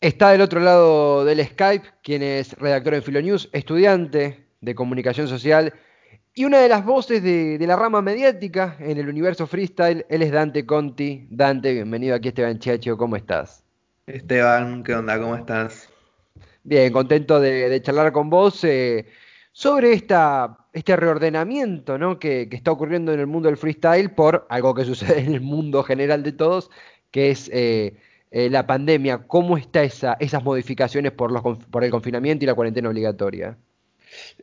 Está del otro lado del Skype, quien es redactor en Filonews, estudiante de comunicación social y una de las voces de, la rama mediática en el universo freestyle. Él es Dante Conti. Dante, bienvenido aquí Esteban Chacho, ¿cómo estás? Esteban, ¿qué onda? ¿Cómo estás? Bien, contento de, charlar con vos eh, sobre esta, este reordenamiento ¿no? que, está ocurriendo en el mundo del freestyle por algo que sucede en el mundo general de todos, que es... Eh, eh, la pandemia, ¿cómo está esa, esas modificaciones por, los, por el confinamiento y la cuarentena obligatoria?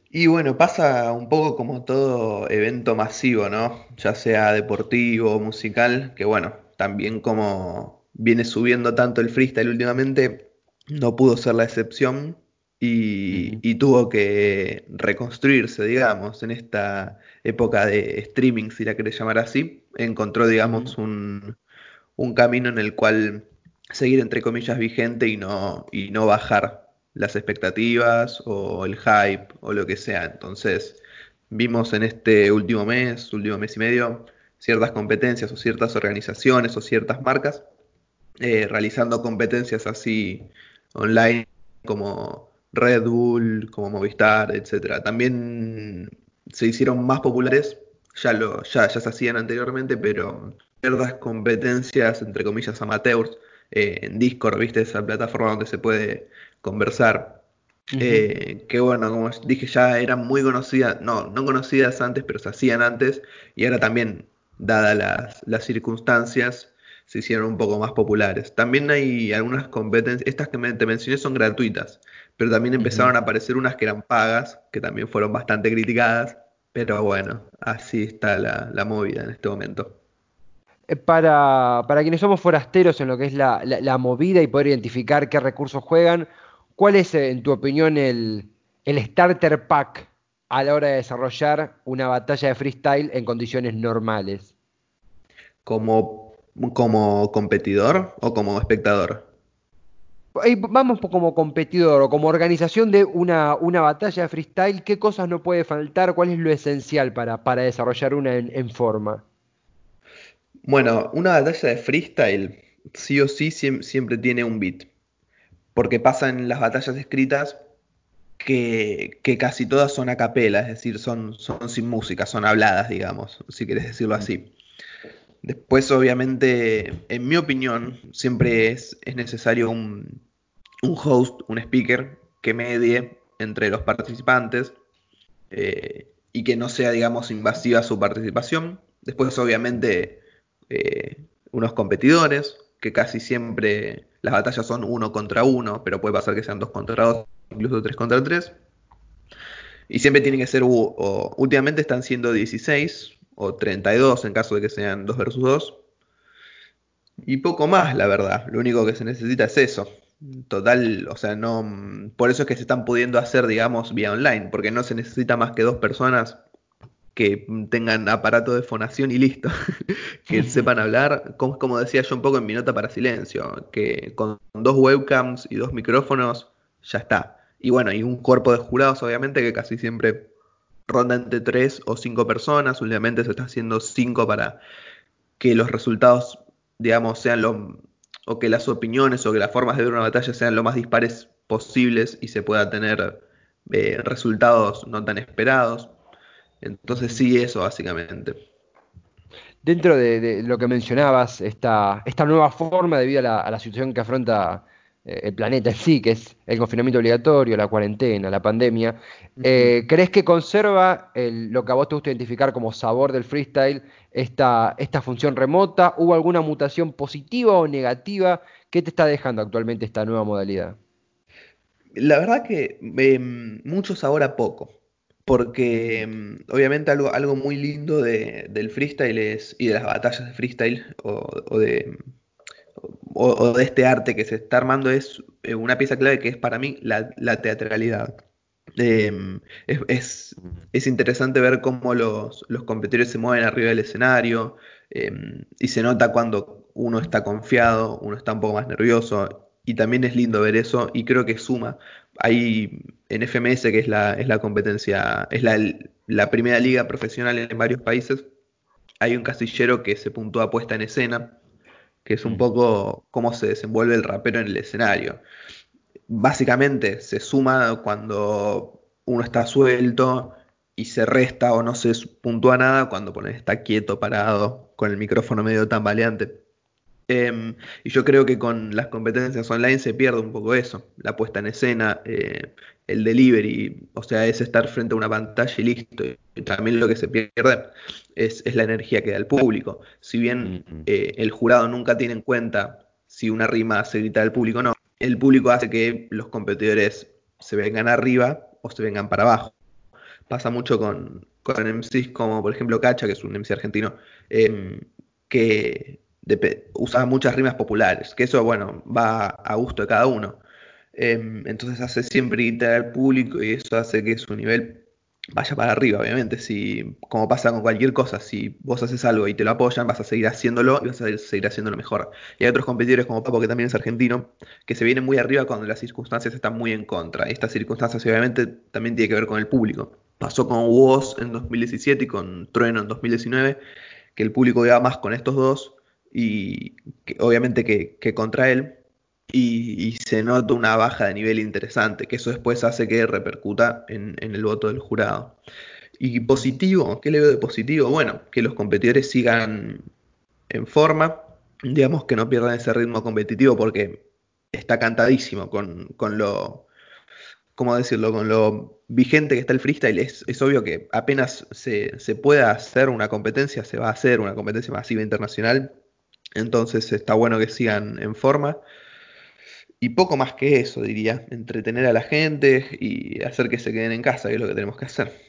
Y bueno, pasa un poco como todo evento masivo, ¿no? Ya sea deportivo, musical, que bueno, también como viene subiendo tanto el freestyle últimamente, no pudo ser la excepción y, y tuvo que reconstruirse, digamos, en esta época de streaming, si la querés llamar así. Encontró, digamos, un, un camino en el cual seguir entre comillas vigente y no, y no bajar las expectativas o el hype o lo que sea. Entonces, vimos en este último mes, último mes y medio, ciertas competencias o ciertas organizaciones o ciertas marcas eh, realizando competencias así online como Red Bull, como Movistar, etc. También se hicieron más populares, ya, lo, ya, ya se hacían anteriormente, pero ciertas competencias, entre comillas, amateurs, eh, en Discord, ¿viste? Esa plataforma donde se puede conversar. Eh, que bueno, como dije, ya eran muy conocidas, no, no conocidas antes, pero se hacían antes, y ahora también, dadas las, circunstancias, se hicieron un poco más populares. También hay algunas competencias, estas que te mencioné son gratuitas, pero también empezaron a aparecer unas que eran pagas, que también fueron bastante criticadas, pero bueno, así está la movida en este momento. Eh, para, quienes somos forasteros en lo que es la, movida y poder identificar qué recursos juegan, ¿cuál es, eh, en tu opinión, el, starter pack a la hora de desarrollar una batalla de freestyle en condiciones normales? ¿Como, como competidor o como espectador? Vamos como competidor o como organización de una, una, batalla de freestyle, ¿qué cosas no puede faltar? ¿Cuál es lo esencial para, para desarrollar una en forma? Bueno, una batalla de freestyle sí o sí siempre tiene un beat. Porque pasa en las batallas escritas que, casi todas son a capela, es decir, son, son sin música, son habladas, digamos, si quieres decirlo así. Después, obviamente, en mi opinión, siempre es, es necesario un, host, un speaker, que medie entre los participantes eh, y que no sea, digamos, invasiva su participación. Después, obviamente, eh, unos competidores, que casi siempre las batallas son uno contra uno, pero puede pasar que sean dos contra dos, incluso tres contra tres. Y siempre tienen que ser, o, últimamente están siendo 16 o 32 en caso de que sean 2 versus 2. Y poco más, la verdad. Lo único que se necesita es eso. Total, o sea, no. Por eso es que se están pudiendo hacer, digamos, vía online, porque no se necesita más que dos personas que tengan aparato de fonación y listo, que sepan hablar, como, como, decía yo un poco en mi nota para silencio, que con dos webcams y dos micrófonos ya está. Y bueno, y un cuerpo de jurados obviamente que casi siempre ronda entre tres o cinco personas, últimamente se está haciendo cinco para que los resultados, digamos, sean lo, o que las opiniones o que las formas de ver una batalla sean lo más dispares posibles y se pueda tener eh, resultados no tan esperados. Entonces sí, eso básicamente. Dentro de, lo que mencionabas, esta, esta nueva forma debido a la, situación que afronta eh, el planeta en sí, que es el confinamiento obligatorio, la cuarentena, la pandemia, eh, ¿crees que conserva lo que a vos te gusta identificar como sabor del freestyle, esta, esta función remota? ¿Hubo alguna mutación positiva o negativa? ¿Qué te está dejando actualmente esta nueva modalidad? La verdad que em, mucho sabor a poco porque mm, obviamente algo, algo muy lindo del freestyle es, y de las batallas de freestyle o, de, o, de este arte que se está armando es eh, una pieza clave que es para mí la, teatralidad. Em, es, interesante ver cómo los, los, competidores se mueven arriba del escenario em, y se nota cuando uno está confiado, uno está un poco más nervioso y también es lindo ver eso y creo que suma hay en FMS, que es la, es la competencia, es la, primera liga profesional en varios países, hay un casillero que se puntúa puesta en escena, que es un poco cómo se desenvuelve el rapero en el escenario. Básicamente se suma cuando uno está suelto y se resta o no se puntúa nada cuando pones está quieto, parado, con el micrófono medio tambaleante. Em, y yo creo que con las competencias online se pierde un poco eso, la puesta en escena, eh, el delivery, o sea, es estar frente a una pantalla y listo. Y también lo que se pierde es, la energía que da el público. Si bien mm, mm. Eh, el jurado nunca tiene en cuenta si una rima se grita al público o no, el público hace que los competidores se vengan arriba o se vengan para abajo. Pasa mucho con, con MCs como por ejemplo Cacha, que es un MC argentino, em, usa muchas rimas populares, que eso, bueno, va a gusto de cada uno. Em, entonces hace siempre gritar al público y eso hace que su nivel vaya para arriba, obviamente. Si, como pasa con cualquier cosa, si vos haces algo y te lo apoyan, vas a seguir haciéndolo y vas a seguir haciéndolo mejor. Y hay otros competidores como Papo, que también es argentino, que se vienen muy arriba cuando las circunstancias están muy en contra. Y estas circunstancias, obviamente, también tienen que ver con el público. Pasó con Woz en 2017 y con Trueno en 2019, que el público iba más con estos dos y obviamente que, contra él. Y, se nota una baja de nivel interesante, que eso después hace que repercuta en, el voto del jurado. Y positivo, ¿qué le veo de positivo? Bueno, que los competidores sigan en forma, digamos que no pierdan ese ritmo competitivo porque está cantadísimo con, con lo, ¿cómo decirlo? Con lo vigente que está el freestyle, es, es obvio que apenas se, se, pueda hacer una competencia, se va a hacer una competencia masiva internacional, entonces está bueno que sigan en forma. Y poco más que eso, diría. Entretener a la gente y hacer que se queden en casa, que es lo que tenemos que hacer.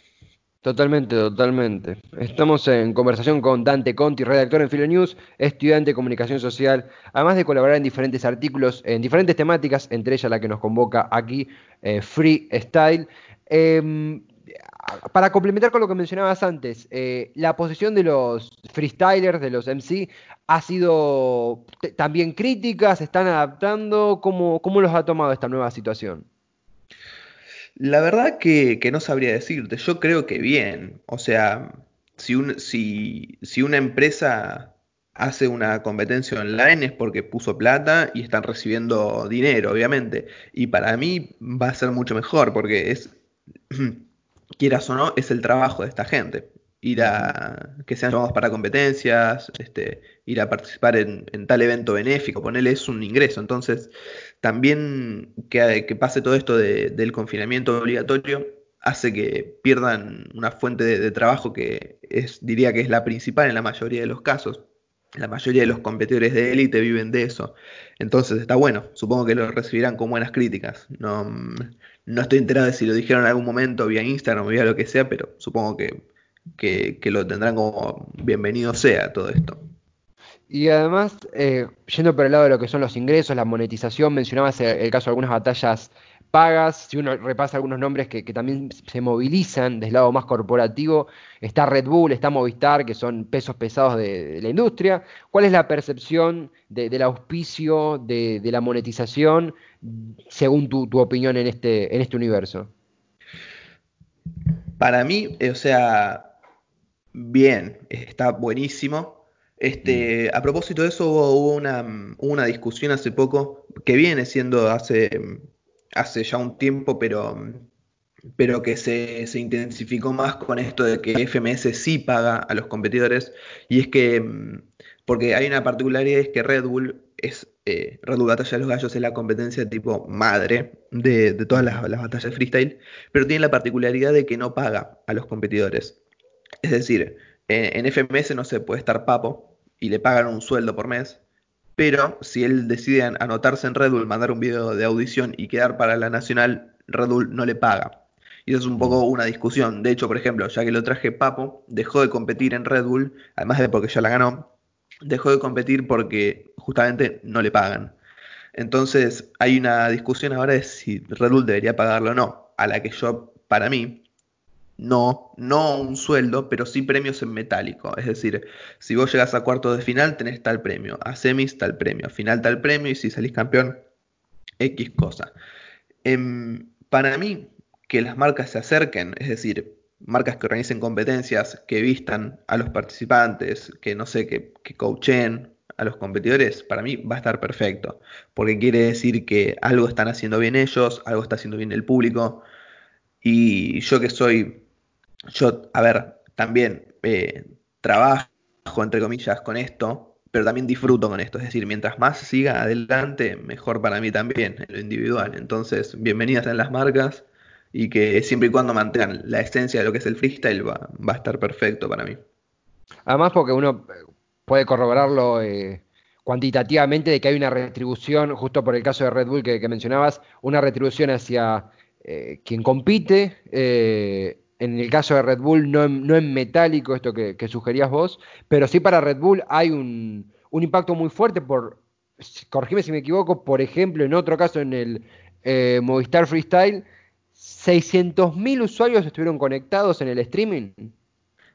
Totalmente, totalmente. Estamos en conversación con Dante Conti, redactor en Filonews, estudiante de comunicación social, además de colaborar en diferentes artículos, en diferentes temáticas, entre ellas la que nos convoca aquí, eh, Freestyle. Em, para complementar con lo que mencionabas antes, eh, la posición de los freestylers, de los MC, ha sido también crítica, se están adaptando. ¿Cómo, los ha tomado esta nueva situación? La verdad que, no sabría decirte, yo creo que bien. O sea, si una empresa hace una competencia online es porque puso plata y están recibiendo dinero, obviamente. Y para mí va a ser mucho mejor porque es quieras o no, es el trabajo de esta gente. Ir a que sean llamados para competencias, este, ir a participar en, tal evento benéfico, ponerle es un ingreso. Entonces, también que, pase todo esto del confinamiento obligatorio hace que pierdan una fuente de, trabajo que es, diría que es la principal en la mayoría de los casos. La mayoría de los competidores de élite viven de eso. Entonces está bueno. Supongo que lo recibirán con buenas críticas. No, no estoy enterado de si lo dijeron en algún momento vía Instagram o vía lo que sea, pero supongo que, que, lo tendrán como bienvenido sea todo esto. Y además, eh, yendo por el lado de lo que son los ingresos, la monetización, mencionabas el caso de algunas batallas pagas, si uno repasa algunos nombres que, también se movilizan del lado más corporativo, está Red Bull, está Movistar, que son pesos pesados de, la industria. ¿Cuál es la percepción del auspicio, de, la monetización, según tu, opinión en este, en este universo? Para mí, o sea, bien, está buenísimo. Este, mm. A propósito de eso, hubo, una, hubo una discusión hace poco que viene siendo hace hace ya un tiempo, pero, pero que se, intensificó más con esto de que FMS sí paga a los competidores. Y es que, mm, porque hay una particularidad, es que Red Bull es eh, Red Bull Batalla de los Gallos es la competencia tipo madre de, todas las, batallas de freestyle, pero tiene la particularidad de que no paga a los competidores. Es decir, en FMS no se puede estar papo y le pagan un sueldo por mes, pero si él decide anotarse en Red Bull, mandar un video de audición y quedar para la nacional, Red Bull no le paga. Y eso es un poco una discusión. De hecho, por ejemplo, ya que lo traje Papo, dejó de competir en Red Bull, además de porque ya la ganó, dejó de competir porque justamente no le pagan. Entonces hay una discusión ahora de si Red Bull debería pagarlo o no, a la que yo, para mí, no, no un sueldo, pero sí premios en metálico. Es decir, si vos llegas a cuartos de final, tenés tal premio, a semis tal premio, a final tal premio, y si salís campeón, X cosa. Em, para mí, que las marcas se acerquen, es decir, marcas que organicen competencias, que vistan a los participantes, que no sé, que, que coachen a los competidores, para mí va a estar perfecto, porque quiere decir que algo están haciendo bien ellos, algo está haciendo bien el público, y yo que soy, yo, a ver, también eh, trabajo, entre comillas, con esto, pero también disfruto con esto. Es decir, mientras más siga adelante, mejor para mí también, en lo individual. Entonces, bienvenidas en las marcas y que siempre y cuando mantengan la esencia de lo que es el freestyle va, va a estar perfecto para mí. Además, porque uno puede corroborarlo eh, cuantitativamente de que hay una retribución, justo por el caso de Red Bull que, mencionabas, una retribución hacia eh, quien compite. Eh, en el caso de Red Bull, no en, no metálico, esto que, sugerías vos, pero sí para Red Bull hay un, impacto muy fuerte por, corregime si me equivoco, por ejemplo, en otro caso en el Movistar Freestyle, 600.000 usuarios estuvieron conectados en el streaming.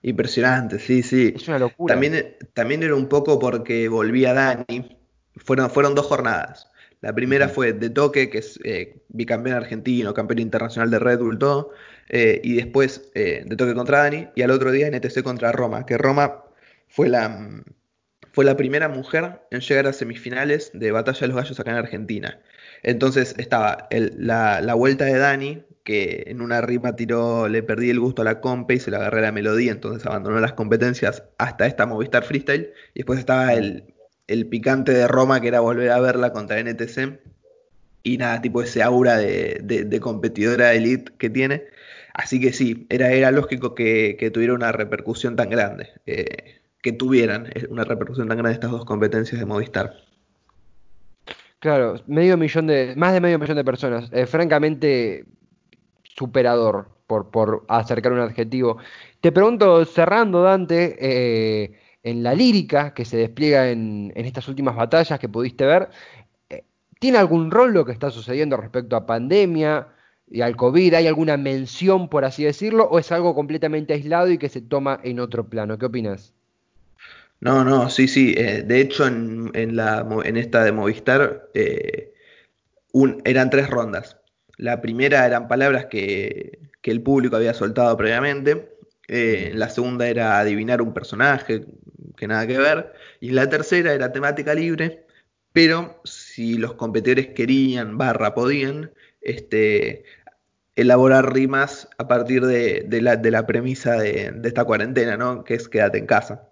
Impresionante, sí, sí. Es una locura. También, también era un poco porque volvía Dani. Fueron, fueron dos jornadas. La primera fue de Toque, que es eh, bicampeón argentino, campeón internacional de Red Bull, todo. Eh, y después eh, de Toque contra Dani. Y al otro día NTC contra Roma, que Roma fue la, fue la primera mujer en llegar a semifinales de Batalla de los Gallos acá en Argentina. Entonces estaba la, la, vuelta de Dani, que en una rima tiró, le perdí el gusto a la compa y se le agarré la melodía, entonces abandonó las competencias hasta esta Movistar Freestyle. Y después estaba el, picante de Roma, que era volver a verla contra NTC. Y nada, tipo ese aura de, de, competidora elite que tiene. Así que sí, era, era lógico que, tuviera una repercusión tan grande. Eh, que tuvieran eh, una repercusión tan grande estas dos competencias de Movistar. Claro, medio millón de, más de medio millón de personas. Eh, francamente, superador, por, por acercar un adjetivo. Te pregunto, cerrando, Dante, en la lírica que se despliega en, estas últimas batallas que pudiste ver, ¿tiene algún rol lo que está sucediendo respecto a pandemia y al COVID? ¿Hay alguna mención, por así decirlo, o es algo completamente aislado y que se toma en otro plano? ¿Qué opinas? No, no, sí, sí. Eh, de hecho, en, esta de Movistar eran tres rondas. La primera eran palabras que, el público había soltado previamente. Eh, la segunda era adivinar un personaje, que nada que ver. Y la tercera era temática libre, pero si los competidores querían, barra, podían, este, elaborar rimas a partir de, la, de la, premisa de, de, esta cuarentena, ¿no? Que es quédate en casa.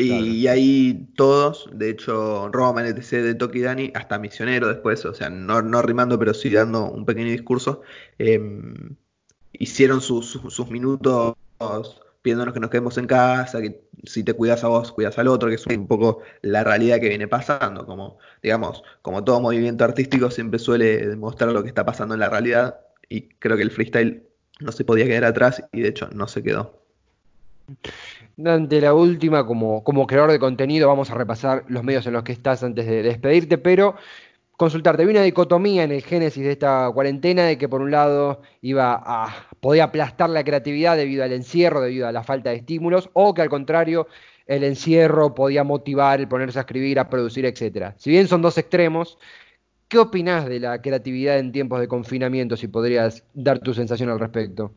Y, ahí todos, de hecho, Roma, NTC de Toki Dani, hasta Misionero después, o sea, no, no rimando, pero sí dando un pequeño discurso, em, hicieron sus, minutos pidiéndonos que nos quedemos en casa, que si te cuidas a vos, cuidas al otro, que es un poco la realidad que viene pasando, como, digamos, como todo movimiento artístico siempre suele demostrar lo que está pasando en la realidad, y creo que el freestyle no se podía quedar atrás, y de hecho no se quedó. Dante, la última, como, creador de contenido, vamos a repasar los medios en los que estás antes de despedirte, pero consultarte, vi una dicotomía en el génesis de esta cuarentena de que por un lado iba a, podía aplastar la creatividad debido al encierro, debido a la falta de estímulos, o que al contrario, el encierro podía motivar el ponerse a escribir, a producir, etc. Si bien son dos extremos, ¿qué opinas de la creatividad en tiempos de confinamiento? Si podrías dar tu sensación al respecto.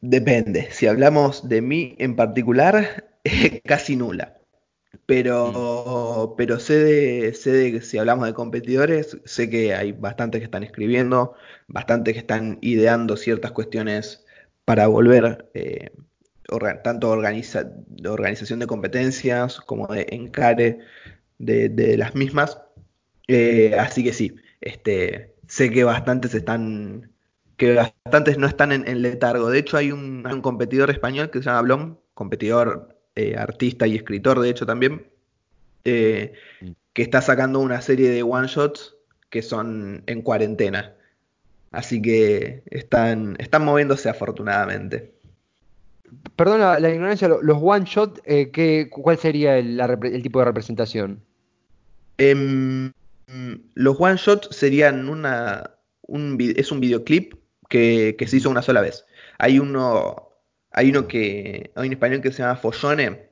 Depende. Si hablamos de mí en particular, casi nula. Pero, mm. pero sé de, sé de, si hablamos de competidores, sé que hay bastantes que están escribiendo, bastantes que están ideando ciertas cuestiones para volver, eh, tanto organiza, de organización de competencias como de encare de, las mismas. Eh, así que sí, este, sé que bastantes están que bastantes no están en, letargo. De hecho, hay un, competidor español que se llama Blom, competidor eh, artista y escritor, de hecho, también, eh, mm. que está sacando una serie de one-shots que son en cuarentena. Así que están, están moviéndose afortunadamente. Perdona la ignorancia, los one shot, eh, ¿cuál sería el, tipo de representación? Em, los one shot serían una, un, es un videoclip que, se hizo una sola vez. Hay uno, hay uno que, hay un español que se llama Follone,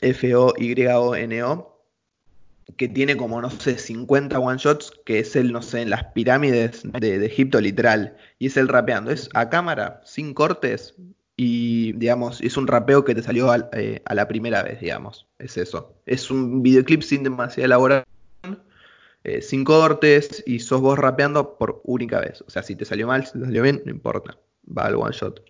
F-O-Y-O-N-O, que tiene como, no sé, 50 one shots, que es el, no sé, en las pirámides de, Egipto literal, y es el rapeando. Es a cámara, sin cortes, y, digamos, es un rapeo que te salió a, eh, a la primera vez, digamos. Es eso. Es un videoclip sin demasiada elaboración, eh, sin cortes y sos vos rapeando por única vez. O sea, si te salió mal, si te salió bien, no importa. Va al one shot.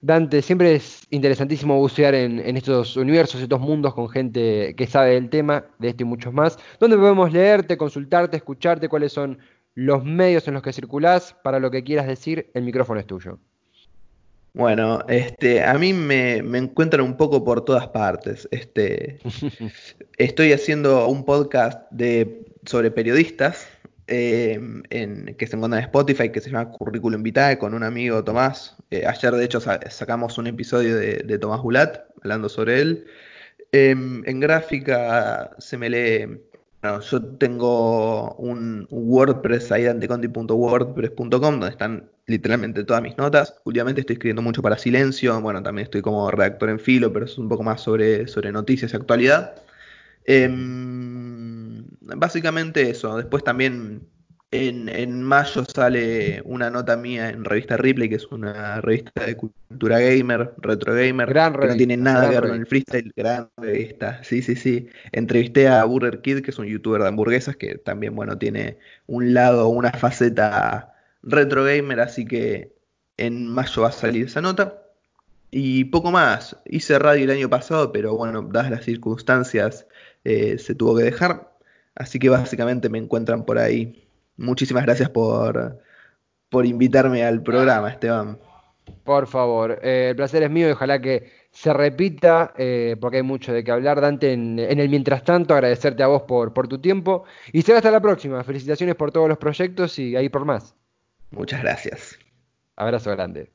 Dante, siempre es interesantísimo bucear en, en estos universos, estos mundos con gente que sabe del tema, de esto y muchos más. ¿Dónde podemos leerte, consultarte, escucharte? ¿Cuáles son los medios en los que circulás? Para lo que quieras decir, el micrófono es tuyo. Bueno, este, a mí me, me encuentran un poco por todas partes. Este, estoy haciendo un podcast de, sobre periodistas eh, en, que se encuentra en Spotify que se llama Currículum Vitae con un amigo Tomás. Eh, ayer de hecho sa- sacamos un episodio de, de Tomás Bulat hablando sobre él. Em, en gráfica se me lee, bueno, yo tengo un, WordPress ahí danteconti.wordpress.com donde están literalmente todas mis notas. Últimamente estoy escribiendo mucho para Silencio, bueno, también estoy como redactor en filo, pero es un poco más sobre, sobre noticias y actualidad. Em, básicamente eso. Después también en, en mayo sale una nota mía en Revista Ripley, que es una revista de cultura gamer, retro gamer, Gran que no tiene nada que ver con el freestyle. Gran revista, sí, sí, sí. Entrevisté a Burger Kid, que es un youtuber de hamburguesas, que también, bueno, tiene un lado, una faceta retro gamer, así que en mayo va a salir esa nota. Y poco más. Hice radio el año pasado, pero bueno, dadas las circunstancias, eh, se tuvo que dejar. Así que básicamente me encuentran por ahí. Muchísimas gracias por, por invitarme al programa, Esteban. Por favor, eh, el placer es mío y ojalá que se repita, eh, porque hay mucho de qué hablar. Dante, en, en el mientras tanto, agradecerte a vos por, por tu tiempo y será hasta la próxima. Felicitaciones por todos los proyectos y ahí por más. Muchas gracias. Abrazo grande.